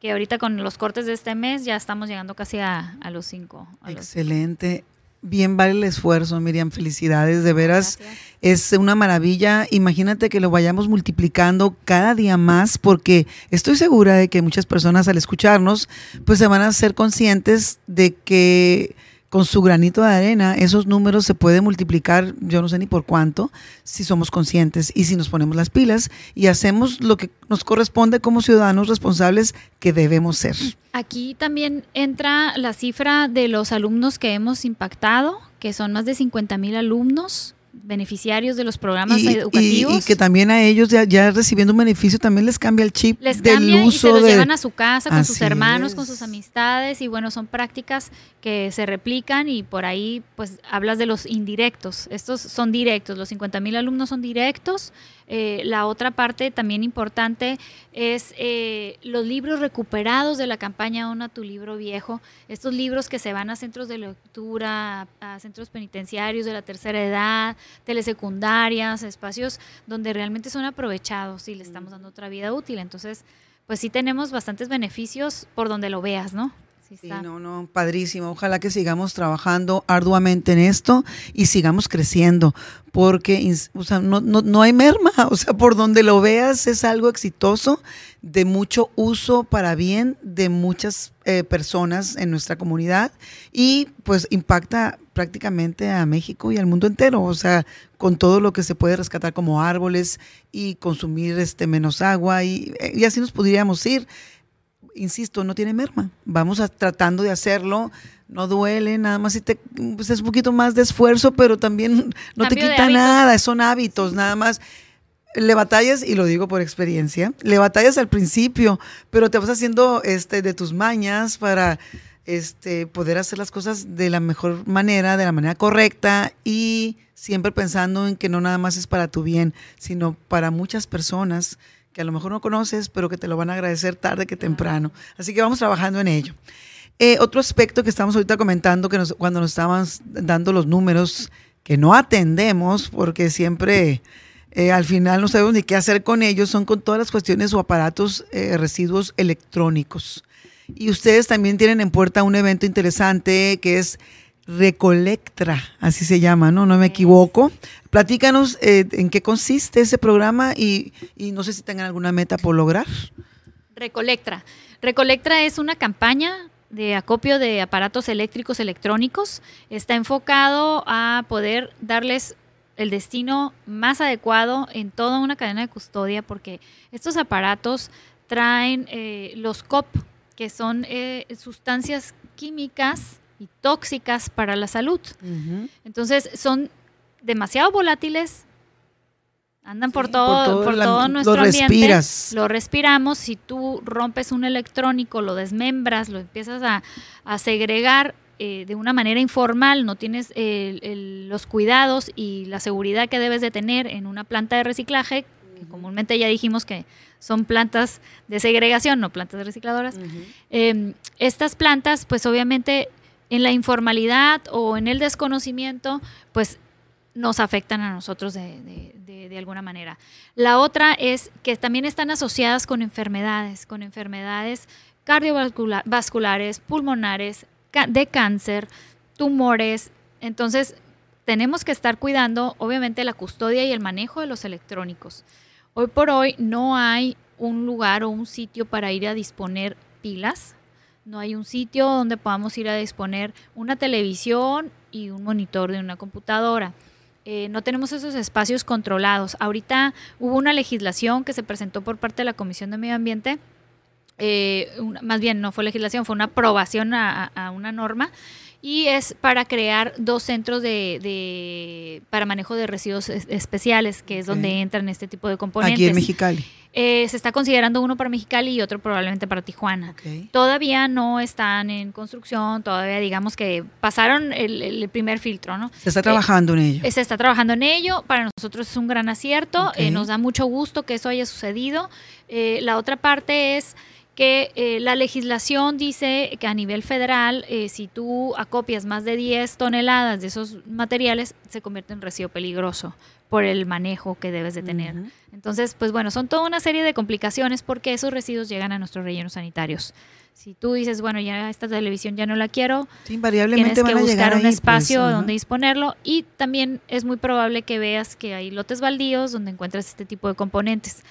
que ahorita con los cortes de este mes ya estamos llegando casi a, los 5. Excelente bien vale el esfuerzo, Miriam. Felicidades, de veras. Es una maravilla. Imagínate que lo vayamos multiplicando cada día más, porque estoy segura de que muchas personas al escucharnos, pues se van a ser conscientes de que con su granito de arena, esos números se pueden multiplicar, yo no sé ni por cuánto, si somos conscientes y si nos ponemos las pilas y hacemos lo que nos corresponde como ciudadanos responsables que debemos ser. Aquí también entra la cifra de los alumnos que hemos impactado, que son más de 50 mil alumnos beneficiarios de los programas educativos. Y, que también a ellos ya, recibiendo un beneficio también les cambia el chip les cambia y se los llevan a su casa con sus hermanos, con sus amistades y bueno, son prácticas que se replican y por ahí pues hablas de los indirectos. Estos son directos, los 50 mil alumnos son directos eh, la otra parte también importante es eh, los libros recuperados de la campaña Ona tu libro viejo, estos libros que se van a centros de lectura, a centros penitenciarios de la tercera edad, telesecundarias, espacios donde realmente son aprovechados y le estamos dando otra vida útil. Entonces, pues sí tenemos bastantes beneficios por donde lo veas, ¿no? Sí, no, no, padrísimo. Ojalá que sigamos trabajando arduamente en esto y sigamos creciendo, porque o sea, no, no, no, hay merma. O sea, por donde lo veas es algo exitoso, de mucho uso para bien de muchas eh, personas en nuestra comunidad y pues impacta prácticamente a México y al mundo entero. O sea, con todo lo que se puede rescatar como árboles y consumir este menos agua y, y así nos podríamos ir insisto, no tiene merma. Vamos a, tratando de hacerlo, no duele, nada más si te, pues es un poquito más de esfuerzo, pero también no te quita nada, son hábitos, nada más. Le batallas, y lo digo por experiencia, le batallas al principio, pero te vas haciendo este, de tus mañas para este, poder hacer las cosas de la mejor manera, de la manera correcta y siempre pensando en que no nada más es para tu bien, sino para muchas personas que a lo mejor no conoces, pero que te lo van a agradecer tarde que temprano. Así que vamos trabajando en ello. Eh, otro aspecto que estamos ahorita comentando, que cuando nos estaban dando los números que no atendemos, porque siempre eh, al final no sabemos ni qué hacer con ellos, son con todas las cuestiones o aparatos eh, residuos electrónicos. Y ustedes también tienen en puerta un evento interesante que es Recolectra, así se llama, ¿no? No me equivoco. Platícanos eh, en qué consiste ese programa y, no sé si tengan alguna meta por lograr. Recolectra. Recolectra es una campaña de acopio de aparatos eléctricos electrónicos. Está enfocado a poder darles el destino más adecuado en toda una cadena de custodia porque estos aparatos traen eh, los COP, que son eh, sustancias químicas y tóxicas para la salud. Entonces son demasiado volátiles, andan por todo, por todo, nuestro lo ambiente. Respiras. Lo respiramos. Si tú rompes un electrónico, lo desmembras, lo empiezas a, segregar eh, de una manera informal, no tienes los cuidados y la seguridad que debes de tener en una planta de reciclaje, comúnmente ya dijimos que son plantas de segregación, no plantas recicladoras. Em, estas plantas, pues obviamente en la informalidad o en el desconocimiento, pues nos afectan a nosotros de, de, alguna manera. La otra es que también están asociadas con enfermedades, con enfermedades cardiovasculares, pulmonares, de cáncer, tumores. Entonces, tenemos que estar cuidando, obviamente, la custodia y el manejo de los electrónicos. Hoy por hoy no hay un lugar o un sitio para ir a disponer pilas. No hay un sitio donde podamos ir a disponer una televisión y un monitor de una computadora. Eh, no tenemos esos espacios controlados. Ahorita hubo una legislación que se presentó por parte de la Comisión de Medio Ambiente eh, más bien no fue legislación, fue una aprobación a, una norma y es para crear dos centros de, para manejo de residuos especiales, que es donde entran este tipo de componentes. Aquí en Mexicali. Eh, se está considerando uno para Mexicali y otro probablemente para Tijuana. Todavía no están en construcción, todavía digamos que pasaron el, primer filtro, ¿no? Se está trabajando en ello. Se está trabajando en ello, para nosotros es un gran acierto, eh, nos da mucho gusto que eso haya sucedido. la otra parte es que eh, la legislación dice que a nivel federal, eh, si tú acopias más de 10 toneladas de esos materiales, se convierte en residuo peligroso por el manejo que debes de tener. Entonces, pues bueno, son toda una serie de complicaciones porque esos residuos llegan a nuestros rellenos sanitarios. Si tú dices, bueno, ya esta televisión ya no la quiero, invariablemente tienes que buscar un pues, espacio donde disponerlo y también es muy probable que veas que hay lotes baldíos donde encuentras este tipo de componentes.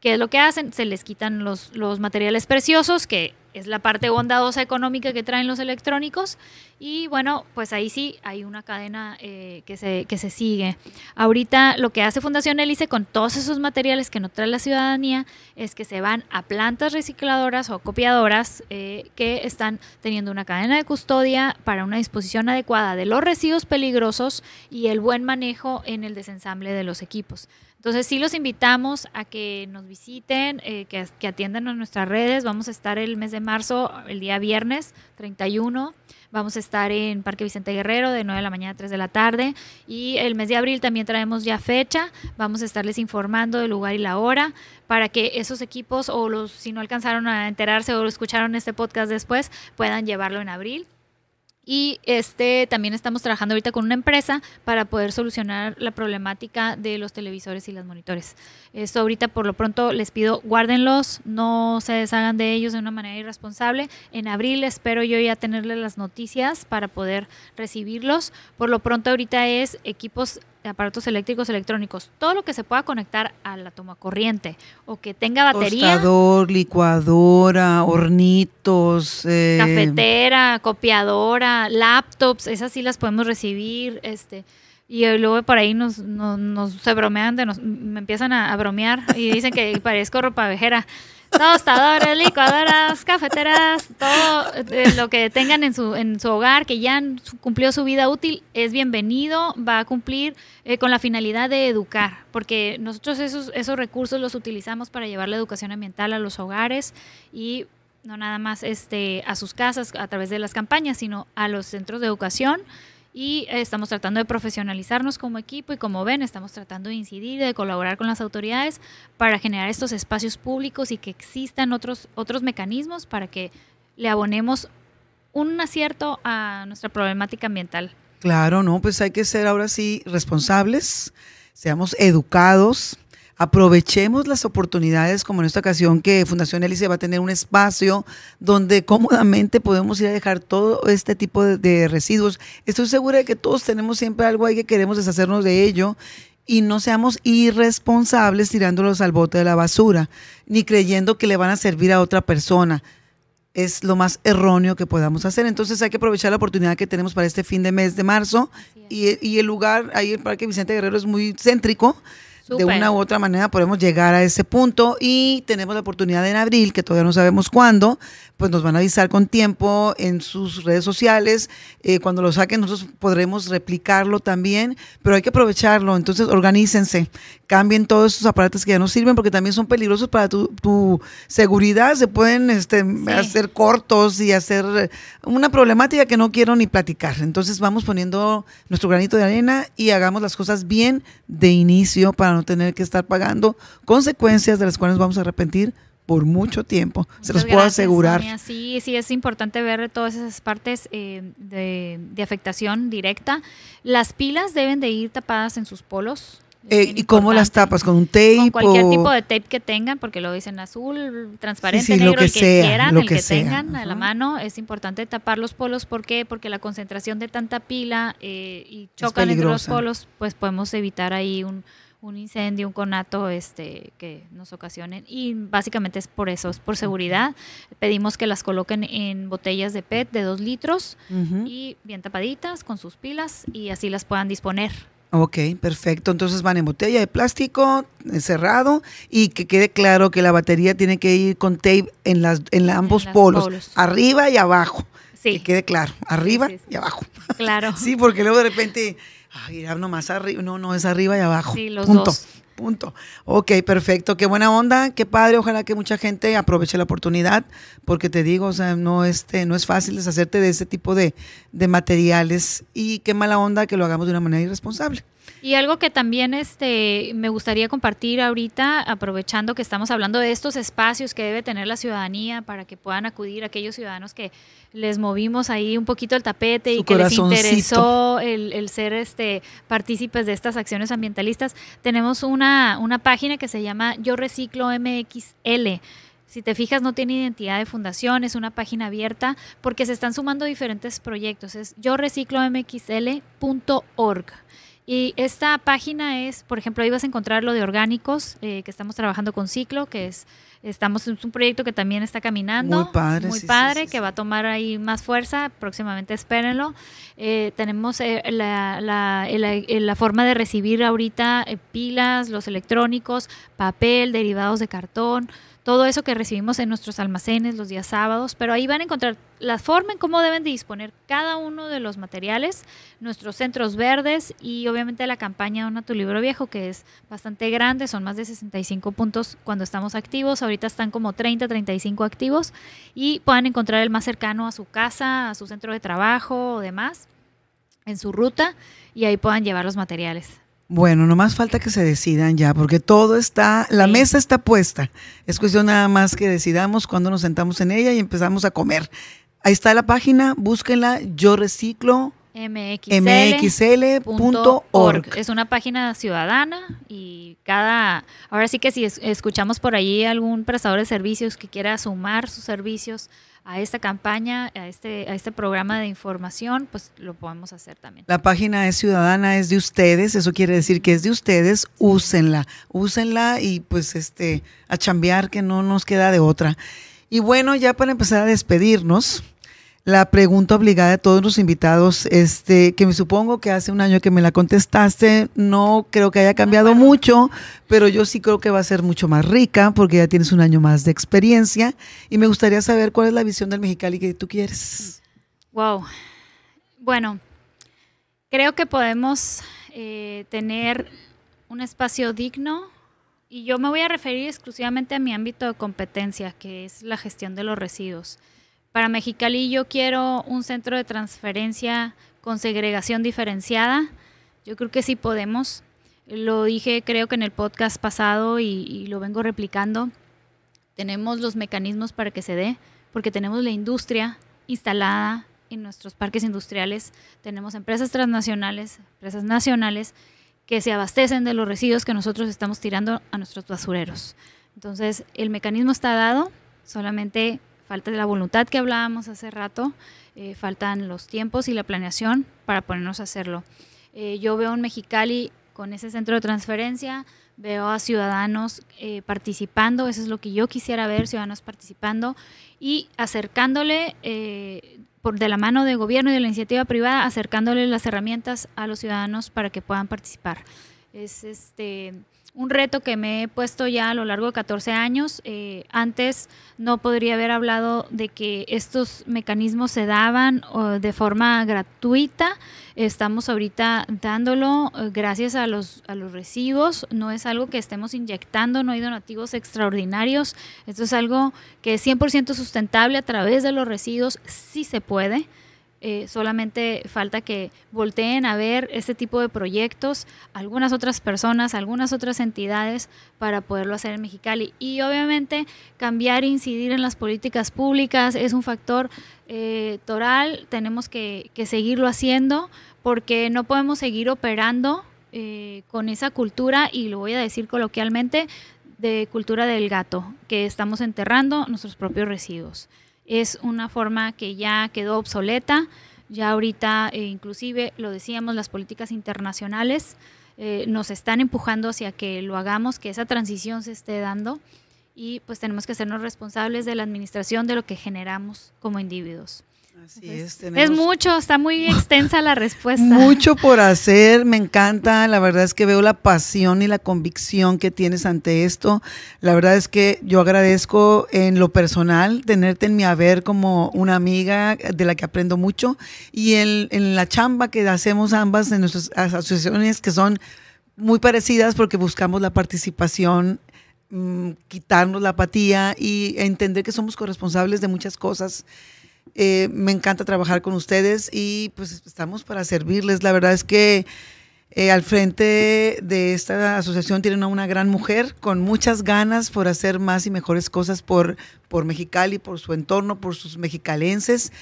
¿Qué es lo que hacen? Se les quitan los, los materiales preciosos, que es la parte bondadosa económica que traen los electrónicos. Y bueno, pues ahí sí hay una cadena eh, que, se, que se sigue. Ahorita lo que hace Fundación Hélice con todos esos materiales que no trae la ciudadanía es que se van a plantas recicladoras o copiadoras eh, que están teniendo una cadena de custodia para una disposición adecuada de los residuos peligrosos y el buen manejo en el desensamble de los equipos. Entonces sí los invitamos a que nos visiten, eh, que, atiendan a nuestras redes. Vamos a estar el mes de marzo, el día viernes 31. Vamos a estar en Parque Vicente Guerrero de 9 de la mañana a 3 de la tarde. Y el mes de abril también traemos ya fecha. Vamos a estarles informando del lugar y la hora para que esos equipos o los, si no alcanzaron a enterarse o escucharon este podcast después, puedan llevarlo en abril. Y este también estamos trabajando ahorita con una empresa para poder solucionar la problemática de los televisores y los monitores. Esto ahorita por lo pronto les pido guárdenlos, no se deshagan de ellos de una manera irresponsable. En abril espero yo ya tenerles las noticias para poder recibirlos. Por lo pronto ahorita es equipos aparatos eléctricos electrónicos, todo lo que se pueda conectar a la toma corriente o que tenga batería. Tostador, licuadora, hornitos. Eh, cafetera, copiadora, laptops, esas sí las podemos recibir. este Y luego por ahí nos, nos, se bromean, de nos, me empiezan a, a bromear y dicen que parezco ropa vejera tostadores, licuadoras, cafeteras, todo eh, lo que tengan en su, en su hogar que ya cumplió su vida útil es bienvenido, va a cumplir eh, con la finalidad de educar, porque nosotros esos, esos recursos los utilizamos para llevar la educación ambiental a los hogares y no nada más este, a sus casas a través de las campañas, sino a los centros de educación y estamos tratando de profesionalizarnos como equipo y como ven, estamos tratando de incidir, de colaborar con las autoridades para generar estos espacios públicos y que existan otros, otros mecanismos para que le abonemos un acierto a nuestra problemática ambiental. Claro, no, pues hay que ser ahora sí responsables, seamos educados, aprovechemos las oportunidades, como en esta ocasión que Fundación Hélice va a tener un espacio donde cómodamente podemos ir a dejar todo este tipo de, residuos. Estoy segura de que todos tenemos siempre algo ahí que queremos deshacernos de ello y no seamos irresponsables tirándolos al bote de la basura, ni creyendo que le van a servir a otra persona. Es lo más erróneo que podamos hacer. Entonces hay que aprovechar la oportunidad que tenemos para este fin de mes de marzo. Y, y, el lugar ahí, el Parque Vicente Guerrero, es muy céntrico de una u otra manera podemos llegar a ese punto y tenemos la oportunidad en abril, que todavía no sabemos cuándo, pues nos van a avisar con tiempo en sus redes sociales. Eh, cuando lo saquen nosotros podremos replicarlo también, pero hay que aprovecharlo. Entonces organícense, cambien todos esos aparatos que ya no sirven porque también son peligrosos para tu, seguridad, se pueden este, hacer cortos y hacer una problemática que no quiero ni platicar. Entonces vamos poniendo nuestro granito de arena y hagamos las cosas bien de inicio para no tener que estar pagando consecuencias de las cuales vamos a arrepentir por mucho tiempo, se los puedo asegurar. Sí, sí, es importante ver todas esas partes eh, de, de, afectación directa. Las pilas deben de ir tapadas en sus polos. Eh, ¿Y cómo las tapas? ¿Con un tape? Con cualquier tipo de tape que tengan, porque lo dicen azul, transparente, negro, que el que quieran, el que, tengan a la mano. Es importante tapar los polos. ¿Por qué? Porque la concentración de tanta pila eh, y chocan entre los polos, pues podemos evitar ahí un, un incendio, un conato este, que nos ocasionen. Y básicamente es por eso, es por seguridad. Pedimos que las coloquen en botellas de PET de dos litros y bien tapaditas con sus pilas y así las puedan disponer. Ok, perfecto. Entonces van en botella de plástico eh, cerrado y que quede claro que la batería tiene que ir con tape en, las, en ambos polos, arriba y abajo. Sí. Que quede claro, arriba y abajo. Claro. sí, porque luego de repente Ay, era nomás arriba. No, no, es arriba y abajo. Sí, los punto, dos. Punto. Ok, perfecto. Qué buena onda, qué padre. Ojalá que mucha gente aproveche la oportunidad, porque te digo, o sea, no, este, no es fácil deshacerte de ese tipo de, de materiales y qué mala onda que lo hagamos de una manera irresponsable. Y algo que también este, me gustaría compartir ahorita, aprovechando que estamos hablando de estos espacios que debe tener la ciudadanía para que puedan acudir aquellos ciudadanos que les movimos ahí un poquito el tapete y que les interesó el, ser este, partícipes de estas acciones ambientalistas. Tenemos una, una página que se llama Yo Reciclo MXL. Si te fijas, no tiene identidad de fundación, es una página abierta porque se están sumando diferentes proyectos. Es yo reciclo mxl.org. Y esta página es, por ejemplo, ahí vas a encontrar lo de orgánicos, eh, que estamos trabajando con Ciclo, que es, estamos en un proyecto que también está caminando. Muy padre. Muy padre, que va a tomar ahí más fuerza, próximamente espérenlo. Eh, tenemos eh, la, la, la, forma de recibir ahorita pilas, los electrónicos, papel, derivados de cartón todo eso que recibimos en nuestros almacenes los días sábados, pero ahí van a encontrar la forma en cómo deben de disponer cada uno de los materiales, nuestros centros verdes y obviamente la campaña Dona tu libro viejo, que es bastante grande, son más de 65 puntos cuando estamos activos, ahorita están como 30, 35 activos y puedan encontrar el más cercano a su casa, a su centro de trabajo o demás, en su ruta y ahí puedan llevar los materiales. Bueno, no más falta que se decidan ya, porque todo está, la mesa está puesta. Es cuestión nada más que decidamos cuando nos sentamos en ella y empezamos a comer. Ahí está la página, búsquenla, yo reciclo. mxl.org. Es una página ciudadana y cada, ahora sí que si escuchamos por ahí algún prestador de servicios que quiera sumar sus servicios a esta campaña, a este, a este programa de información, pues lo podemos hacer también. La página es ciudadana, es de ustedes, eso quiere decir que es de ustedes, úsenla, úsenla y pues este, a chambear que no nos queda de otra. Y bueno, ya para empezar a despedirnos, la pregunta obligada de todos los invitados, este, que me supongo que hace un año que me la contestaste, no creo que haya cambiado mucho, pero yo sí creo que va a ser mucho más rica porque ya tienes un año más de experiencia y me gustaría saber cuál es la visión del Mexicali que tú quieres. Wow. Bueno, creo que podemos eh, tener un espacio digno y yo me voy a referir exclusivamente a mi ámbito de competencia, que es la gestión de los residuos. Para Mexicali yo quiero un centro de transferencia con segregación diferenciada. Yo creo que sí podemos. Lo dije creo que en el podcast pasado y, lo vengo replicando. Tenemos los mecanismos para que se dé, porque tenemos la industria instalada en nuestros parques industriales, tenemos empresas transnacionales, empresas nacionales que se abastecen de los residuos que nosotros estamos tirando a nuestros basureros. Entonces, el mecanismo está dado, solamente falta la voluntad que hablábamos hace rato, eh, faltan los tiempos y la planeación para ponernos a hacerlo. Eh, yo veo en Mexicali con ese centro de transferencia, veo a ciudadanos eh, participando, eso es lo que yo quisiera ver, ciudadanos participando y acercándole por de la mano del gobierno y de la iniciativa privada, acercándole las herramientas a los ciudadanos para que puedan participar. Es este un reto que me he puesto ya a lo largo de 14 años. Eh, antes no podría haber hablado de que estos mecanismos se daban de forma gratuita. Estamos ahorita dándolo eh, gracias a los, a los residuos. No es algo que estemos inyectando, no hay donativos extraordinarios. Esto es algo que es 100% sustentable a través de los residuos. Sí se puede. Eh, solamente falta que volteen a ver este tipo de proyectos, algunas otras personas, algunas otras entidades para poderlo hacer en Mexicali. Y obviamente cambiar e incidir en las políticas públicas es un factor eh, toral, tenemos que, seguirlo haciendo porque no podemos seguir operando eh, con esa cultura, y lo voy a decir coloquialmente, de cultura del gato, que estamos enterrando nuestros propios residuos es una forma que ya quedó obsoleta. Ya ahorita, eh, inclusive, lo decíamos, las políticas internacionales eh, nos están empujando hacia que lo hagamos, que esa transición se esté dando y pues tenemos que hacernos responsables de la administración de lo que generamos como individuos. Así es. Es mucho, está muy extensa la respuesta. Mucho por hacer, me encanta. La verdad es que veo la pasión y la convicción que tienes ante esto. La verdad es que yo agradezco en lo personal tenerte en mi haber como una amiga de la que aprendo mucho y en, en la chamba que hacemos ambas en nuestras asociaciones que son muy parecidas porque buscamos la participación mm, quitarnos la apatía y entender que somos corresponsables de muchas cosas eh, me encanta trabajar con ustedes y pues estamos para servirles. La verdad es que eh, al frente de esta asociación tienen a una gran mujer con muchas ganas por hacer más y mejores cosas por, por Mexicali, por su entorno, por sus mexicalenses.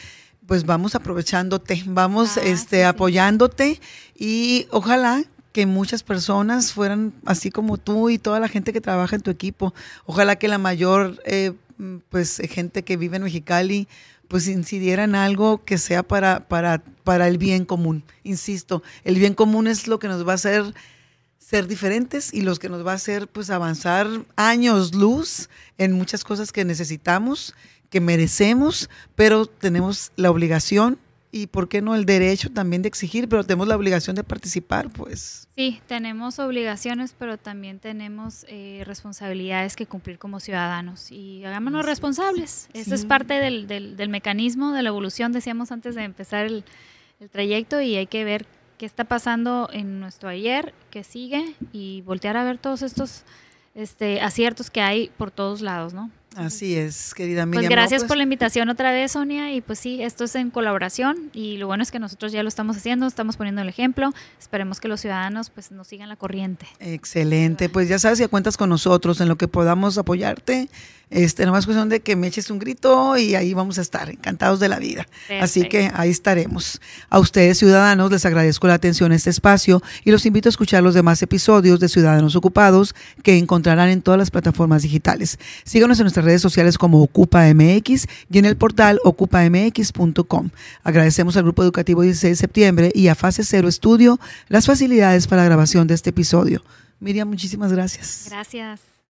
Pues vamos aprovechándote, vamos ah, este, apoyándote y ojalá que muchas personas fueran así como tú y toda la gente que trabaja en tu equipo. Ojalá que la mayor eh, pues gente que vive en Mexicali pues incidiera en algo que sea para, para, para el bien común. Insisto, el bien común es lo que nos va a hacer ser diferentes y los que nos va a hacer pues avanzar años luz en muchas cosas que necesitamos, que merecemos, pero tenemos la obligación y por qué no el derecho también de exigir, pero tenemos la obligación de participar, pues. Sí, tenemos obligaciones, pero también tenemos eh, responsabilidades que cumplir como ciudadanos y hagámonos responsables. Eso es parte del, del, mecanismo de la evolución, decíamos antes de empezar el, el trayecto y hay que ver qué está pasando en nuestro ayer, qué sigue y voltear a ver todos estos este, aciertos que hay por todos lados, ¿no? Así es, querida Miriam. Pues gracias por la invitación otra vez, Sonia. Y pues sí, esto es en colaboración y lo bueno es que nosotros ya lo estamos haciendo, estamos poniendo el ejemplo. Esperemos que los ciudadanos pues nos sigan la corriente. Excelente, pues ya sabes, ya cuentas con nosotros en lo que podamos apoyarte. Este, nomás cuestión de que me eches un grito y ahí vamos a estar, encantados de la vida. Así que ahí estaremos. A ustedes, ciudadanos, les agradezco la atención a este espacio y los invito a escuchar los demás episodios de Ciudadanos Ocupados que encontrarán en todas las plataformas digitales. Síganos en redes sociales como OcupaMX y en el portal ocupamx.com. Agradecemos al Grupo Educativo 16 de septiembre y a Fase Cero Estudio las facilidades para la grabación de este episodio. Miriam, muchísimas gracias. Gracias.